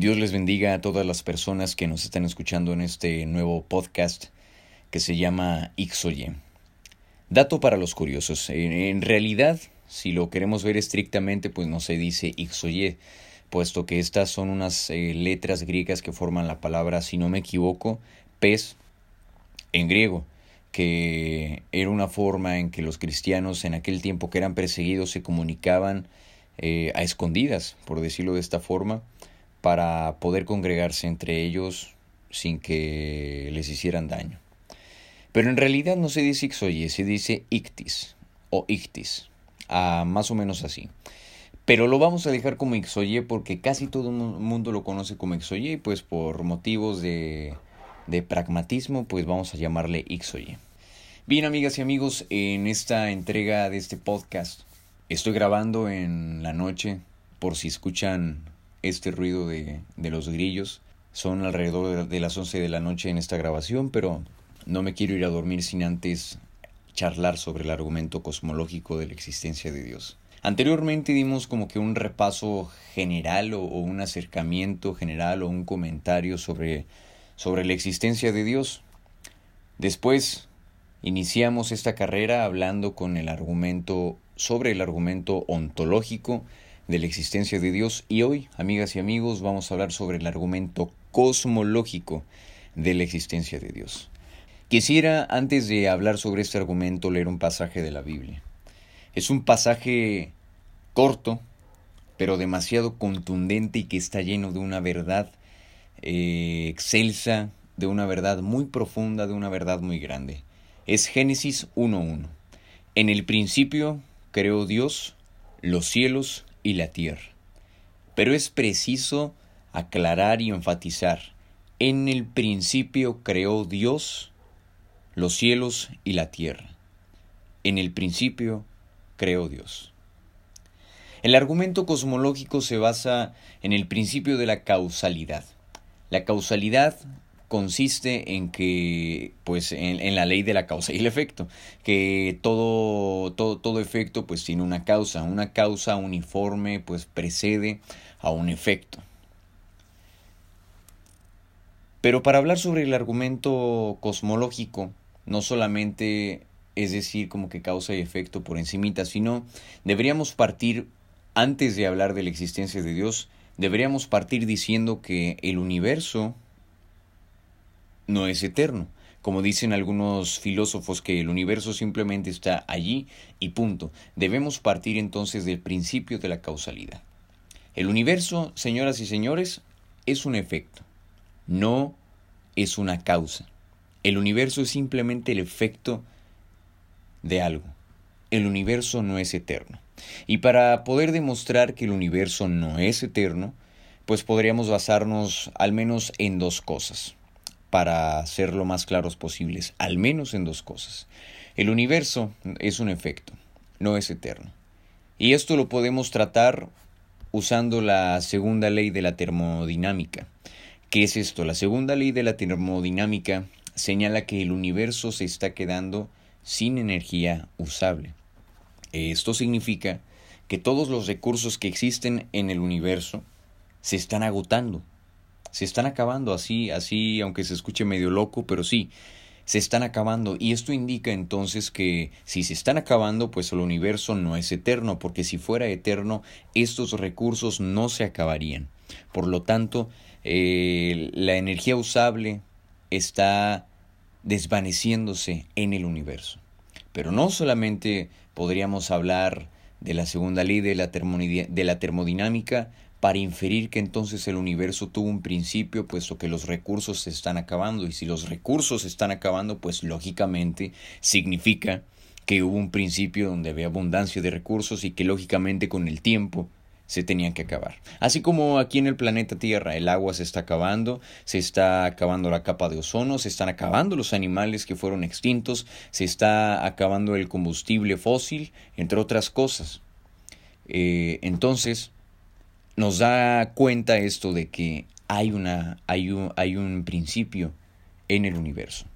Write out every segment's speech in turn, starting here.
Dios les bendiga a todas las personas que nos están escuchando en este nuevo podcast que se llama Ixoye. Dato para los curiosos. En, realidad, si lo queremos ver estrictamente, pues no se dice Ixoye, puesto que estas son unas eh, letras griegas que forman la palabra, si no me equivoco, pez en griego, que era una forma en que los cristianos en aquel tiempo que eran perseguidos se comunicaban eh, a escondidas, por decirlo de esta forma, para poder congregarse entre ellos sin que les hicieran daño. Pero en realidad no se dice ixoye, se dice ictis o ictis, ah, más o menos así. Pero lo vamos a dejar como ixoye porque casi todo el mundo lo conoce como ixoye y pues por motivos de, de pragmatismo pues vamos a llamarle ixoye. Bien amigas y amigos, en esta entrega de este podcast Estoy grabando en la noche, por si escuchan este ruido de, de los grillos. Son alrededor de, las 11 de la noche en esta grabación, pero no me quiero ir a dormir sin antes charlar sobre el argumento cosmológico de la existencia de Dios. Anteriormente dimos como que un repaso general o, o, un acercamiento general o un comentario sobre, sobre la existencia de Dios. Después iniciamos esta carrera hablando con el argumento sobre el argumento ontológico de la existencia de Dios y hoy, amigas y amigos, vamos a hablar sobre el argumento cosmológico de la existencia de Dios. Quisiera, antes de hablar sobre este argumento, leer un pasaje de la Biblia. Es un pasaje corto, pero demasiado contundente y que está lleno de una verdad eh, excelsa, de una verdad muy profunda, de una verdad muy grande. Es Génesis 1.1. En el principio creó Dios los cielos y la tierra. Pero es preciso aclarar y enfatizar, en el principio creó Dios los cielos y la tierra. En el principio creó Dios. El argumento cosmológico se basa en el principio de la causalidad. La causalidad consiste en que, pues, en, la ley de la causa y el efecto, que todo, todo, todo efecto, pues, tiene una causa, una causa uniforme, pues, precede a un efecto. Pero para hablar sobre el argumento cosmológico, no solamente es decir como que causa y efecto por encimita, sino deberíamos partir, antes de hablar de la existencia de Dios, deberíamos partir diciendo que el universo no es eterno. Como dicen algunos filósofos que el universo simplemente está allí y punto. Debemos partir entonces del principio de la causalidad. El universo, señoras y señores, es un efecto, no es una causa. El universo es simplemente el efecto de algo. El universo no es eterno. Y para poder demostrar que el universo no es eterno, pues podríamos basarnos al menos en dos cosas para ser lo más claros posibles, al menos en dos cosas. El universo es un efecto, no es eterno. Y esto lo podemos tratar usando la segunda ley de la termodinámica. ¿Qué es esto? La segunda ley de la termodinámica señala que el universo se está quedando sin energía usable. Esto significa que todos los recursos que existen en el universo se están agotando, se están acabando así, así, aunque se escuche medio loco, pero sí, se están acabando. Y esto indica entonces que si se están acabando, pues el universo no es eterno, porque si fuera eterno, estos recursos no se acabarían. Por lo tanto, eh, la energía usable está desvaneciéndose en el universo. Pero no solamente podríamos hablar de la segunda ley de la, de la termodinámica, para inferir que entonces el universo tuvo un principio, puesto que los recursos se están acabando. Y si los recursos se están acabando, pues lógicamente significa que hubo un principio donde había abundancia de recursos y que lógicamente con el tiempo se tenían que acabar. Así como aquí en el planeta Tierra el agua se está acabando, se está acabando la capa de ozono, se están acabando los animales que fueron extintos, se está acabando el combustible fósil, entre otras cosas. Eh, entonces, nos da cuenta esto de que hay, una, hay, un, hay un principio en el universo.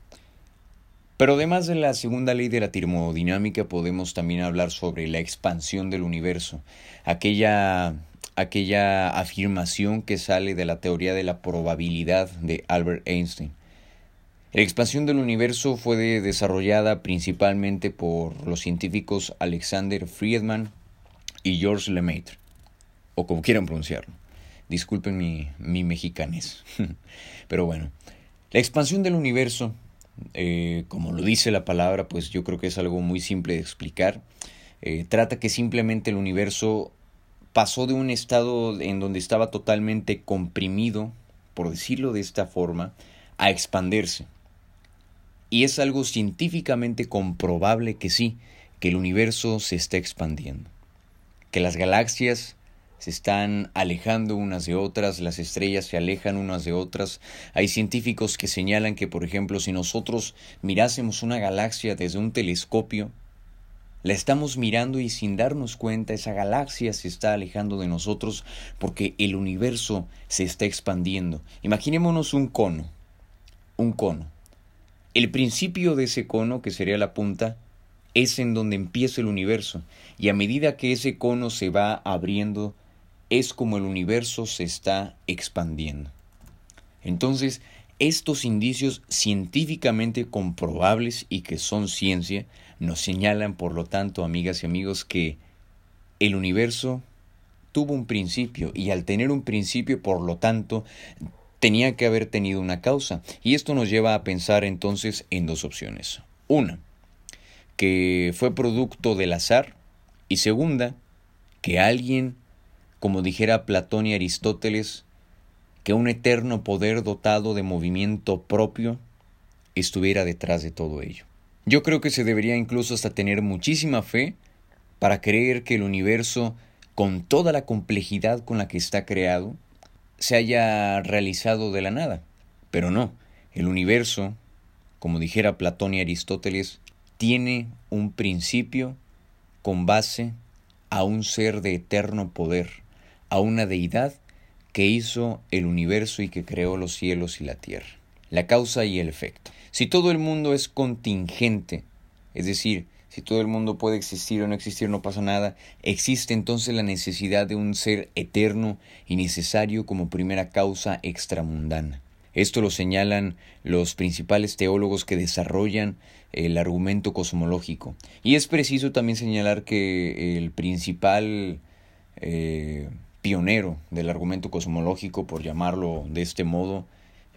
Pero además de la segunda ley de la termodinámica podemos también hablar sobre la expansión del universo, aquella aquella afirmación que sale de la teoría de la probabilidad de Albert Einstein. La expansión del universo fue desarrollada principalmente por los científicos Alexander Friedman y George Lemaitre, o como quieran pronunciarlo. Disculpen mi, mi mexicanés. Pero bueno, la expansión del universo, eh, como lo dice la palabra, pues yo creo que es algo muy simple de explicar. Eh, trata que simplemente el universo pasó de un estado en donde estaba totalmente comprimido, por decirlo de esta forma, a expandirse. Y es algo científicamente comprobable que sí, que el universo se está expandiendo, que las galaxias se están alejando unas de otras, las estrellas se alejan unas de otras. Hay científicos que señalan que, por ejemplo, si nosotros mirásemos una galaxia desde un telescopio, la estamos mirando y sin darnos cuenta esa galaxia se está alejando de nosotros porque el universo se está expandiendo. Imaginémonos un cono, un cono. El principio de ese cono, que sería la punta, es en donde empieza el universo y a medida que ese cono se va abriendo, es como el universo se está expandiendo. Entonces, estos indicios científicamente comprobables y que son ciencia nos señalan, por lo tanto, amigas y amigos, que el universo tuvo un principio y al tener un principio, por lo tanto, tenía que haber tenido una causa. Y esto nos lleva a pensar entonces en dos opciones. Una, que fue producto del azar y segunda, que alguien, como dijera Platón y Aristóteles, que un eterno poder dotado de movimiento propio estuviera detrás de todo ello. Yo creo que se debería incluso hasta tener muchísima fe para creer que el universo, con toda la complejidad con la que está creado, se haya realizado de la nada. Pero no, el universo, como dijera Platón y Aristóteles, tiene un principio con base a un ser de eterno poder, a una deidad que hizo el universo y que creó los cielos y la tierra. La causa y el efecto. Si todo el mundo es contingente, es decir, si todo el mundo puede existir o no existir, no pasa nada, existe entonces la necesidad de un ser eterno y necesario como primera causa extramundana. Esto lo señalan los principales teólogos que desarrollan el argumento cosmológico. Y es preciso también señalar que el principal eh, pionero del argumento cosmológico, por llamarlo de este modo,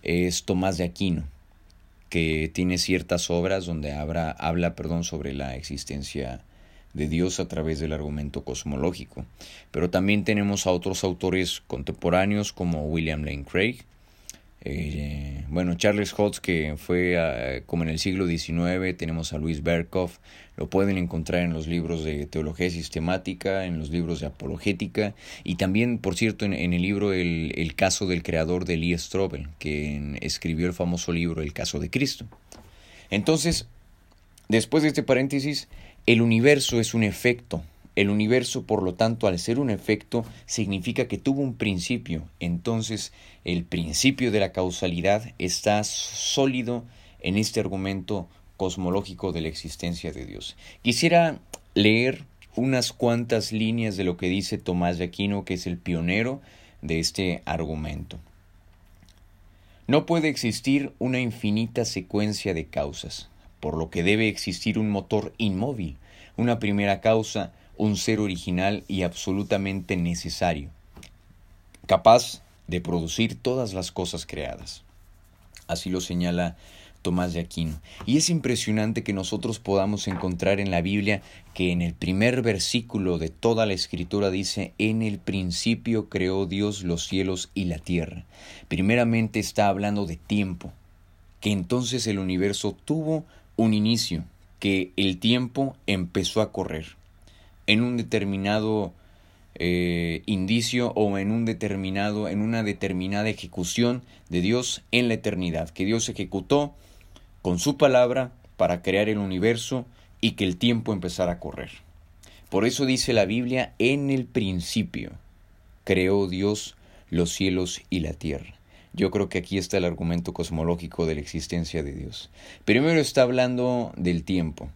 es Tomás de Aquino, que tiene ciertas obras donde habla, perdón, sobre la existencia de Dios a través del argumento cosmológico. Pero también tenemos a otros autores contemporáneos como William Lane Craig, eh, bueno, Charles Hodge, que fue ah, como en el siglo XIX, tenemos a Luis Berkhoff, lo pueden encontrar en los libros de teología sistemática, en los libros de apologética y también, por cierto, en, el libro el, el, caso del creador de Lee Strobel, que escribió el famoso libro El caso de Cristo. Entonces, después de este paréntesis, el universo es un efecto, el universo, por lo tanto, al ser un efecto, significa que tuvo un principio. Entonces, el principio de la causalidad está sólido en este argumento cosmológico de la existencia de Dios. Quisiera leer unas cuantas líneas de lo que dice Tomás de Aquino, que es el pionero de este argumento. No puede existir una infinita secuencia de causas, por lo que debe existir un motor inmóvil, una primera causa, un ser original y absolutamente necesario, capaz de producir todas las cosas creadas. Así lo señala Tomás de Aquino. Y es impresionante que nosotros podamos encontrar en la Biblia que en el primer versículo de toda la escritura dice, en el principio creó Dios los cielos y la tierra. Primeramente está hablando de tiempo, que entonces el universo tuvo un inicio, que el tiempo empezó a correr en un determinado eh, indicio o en un determinado, en una determinada ejecución de Dios en la eternidad, que Dios ejecutó con su palabra para crear el universo y que el tiempo empezara a correr. Por eso dice la Biblia, en el principio creó Dios los cielos y la tierra. Yo creo que aquí está el argumento cosmológico de la existencia de Dios. Primero está hablando del tiempo,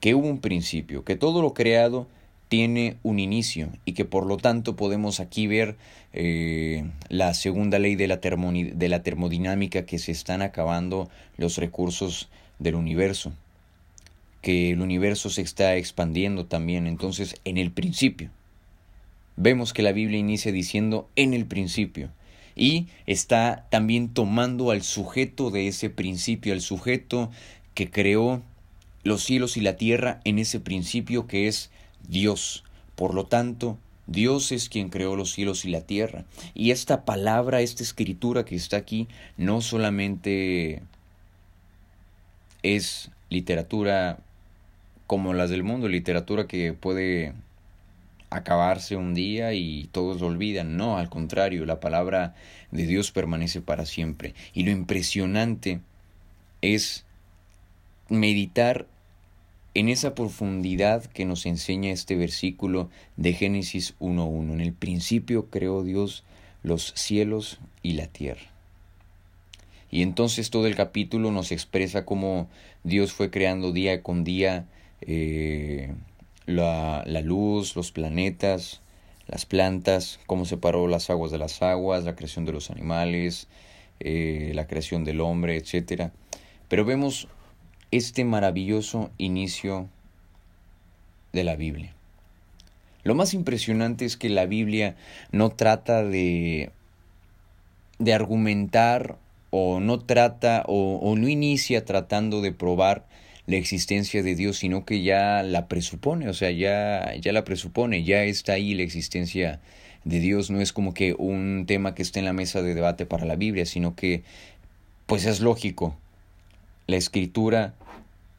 que hubo un principio, que todo lo creado tiene un inicio y que por lo tanto podemos aquí ver eh, la segunda ley de la, de la termodinámica que se están acabando los recursos del universo, que el universo se está expandiendo también, entonces en el principio. Vemos que la Biblia inicia diciendo en el principio y está también tomando al sujeto de ese principio, al sujeto que creó los cielos y la tierra en ese principio que es Dios. Por lo tanto, Dios es quien creó los cielos y la tierra. Y esta palabra, esta escritura que está aquí, no solamente es literatura como las del mundo, literatura que puede acabarse un día y todos lo olvidan. No, al contrario, la palabra de Dios permanece para siempre. Y lo impresionante es meditar en esa profundidad que nos enseña este versículo de Génesis 1.1. En el principio creó Dios los cielos y la tierra. Y entonces todo el capítulo nos expresa cómo Dios fue creando día con día eh, la, la, luz, los planetas, las plantas, cómo separó las aguas de las aguas, la creación de los animales, eh, la creación del hombre, etc. Pero vemos este maravilloso inicio de la Biblia. Lo más impresionante es que la Biblia no trata de, de argumentar o no trata o, no inicia tratando de probar la existencia de Dios, sino que ya la presupone, o sea, ya, ya la presupone, ya está ahí la existencia de Dios, no es como que un tema que esté en la mesa de debate para la Biblia, sino que pues es lógico. La escritura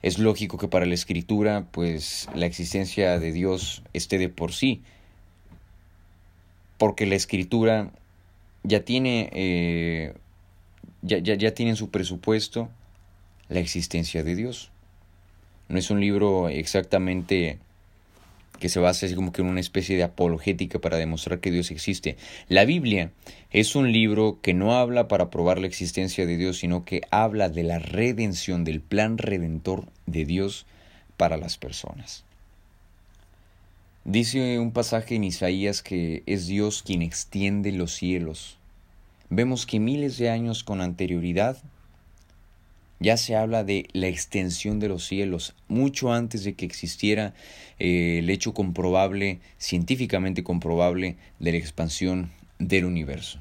es lógico que para la escritura, pues la existencia de Dios esté de por sí, porque la escritura ya tiene, eh, ya, ya, ya tiene en su presupuesto la existencia de Dios. No es un libro exactamente que se basa así como que en una especie de apologética para demostrar que Dios existe. La Biblia es un libro que no habla para probar la existencia de Dios, sino que habla de la redención, del plan redentor de Dios para las personas. Dice un pasaje en Isaías que es Dios quien extiende los cielos. Vemos que miles de años con anterioridad ya se habla de la extensión de los cielos, mucho antes de que existiera eh, el hecho comprobable, científicamente comprobable, de la expansión del universo.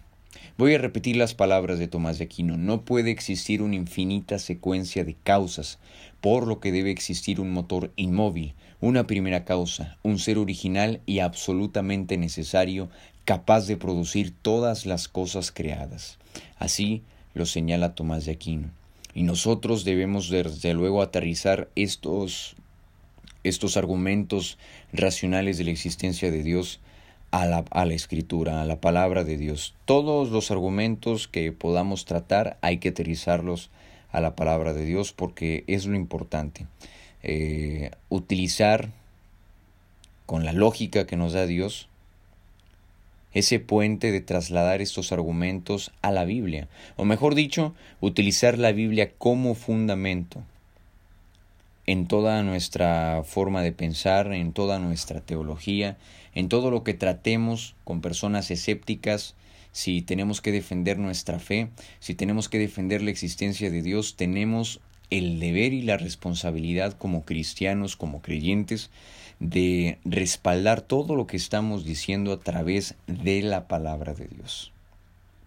Voy a repetir las palabras de Tomás de Aquino. No puede existir una infinita secuencia de causas, por lo que debe existir un motor inmóvil, una primera causa, un ser original y absolutamente necesario, capaz de producir todas las cosas creadas. Así lo señala Tomás de Aquino. Y nosotros debemos desde luego aterrizar estos, estos argumentos racionales de la existencia de Dios a la, a la, escritura, a la palabra de Dios. Todos los argumentos que podamos tratar hay que aterrizarlos a la palabra de Dios porque es lo importante. Eh, utilizar con la lógica que nos da Dios ese puente de trasladar estos argumentos a la Biblia, o mejor dicho, utilizar la Biblia como fundamento en toda nuestra forma de pensar, en toda nuestra teología, en todo lo que tratemos con personas escépticas, si tenemos que defender nuestra fe, si tenemos que defender la existencia de Dios, tenemos el deber y la responsabilidad como cristianos, como creyentes, de respaldar todo lo que estamos diciendo a través de la palabra de Dios.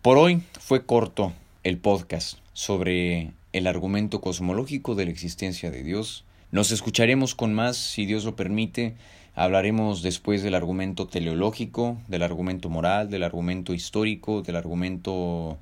Por hoy fue corto el podcast sobre el argumento cosmológico de la existencia de Dios. Nos escucharemos con más, si Dios lo permite. Hablaremos después del argumento teleológico, del argumento moral, del argumento histórico, del argumento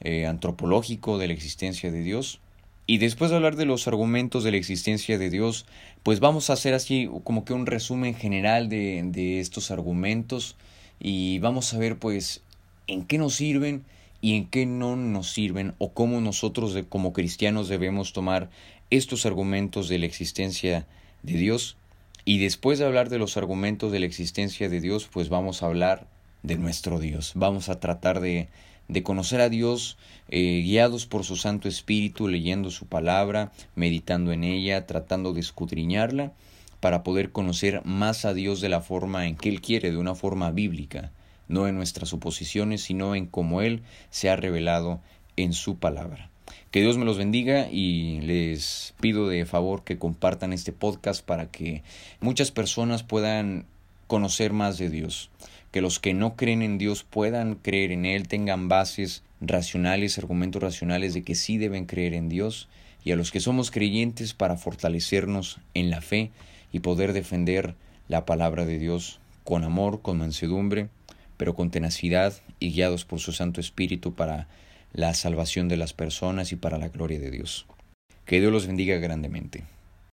eh, antropológico de la existencia de Dios. Y después de hablar de los argumentos de la existencia de Dios, pues vamos a hacer así como que un resumen general de, de estos argumentos y vamos a ver pues en qué nos sirven y en qué no nos sirven o cómo nosotros como cristianos debemos tomar estos argumentos de la existencia de Dios. Y después de hablar de los argumentos de la existencia de Dios, pues vamos a hablar de nuestro Dios. Vamos a tratar de de conocer a Dios eh, guiados por su Santo Espíritu, leyendo su palabra, meditando en ella, tratando de escudriñarla, para poder conocer más a Dios de la forma en que Él quiere, de una forma bíblica, no en nuestras suposiciones, sino en cómo Él se ha revelado en su palabra. Que Dios me los bendiga y les pido de favor que compartan este podcast para que muchas personas puedan conocer más de Dios, que los que no creen en Dios puedan creer en Él, tengan bases racionales, argumentos racionales de que sí deben creer en Dios, y a los que somos creyentes para fortalecernos en la fe y poder defender la palabra de Dios con amor, con mansedumbre, pero con tenacidad y guiados por su Santo Espíritu para la salvación de las personas y para la gloria de Dios. Que Dios los bendiga grandemente.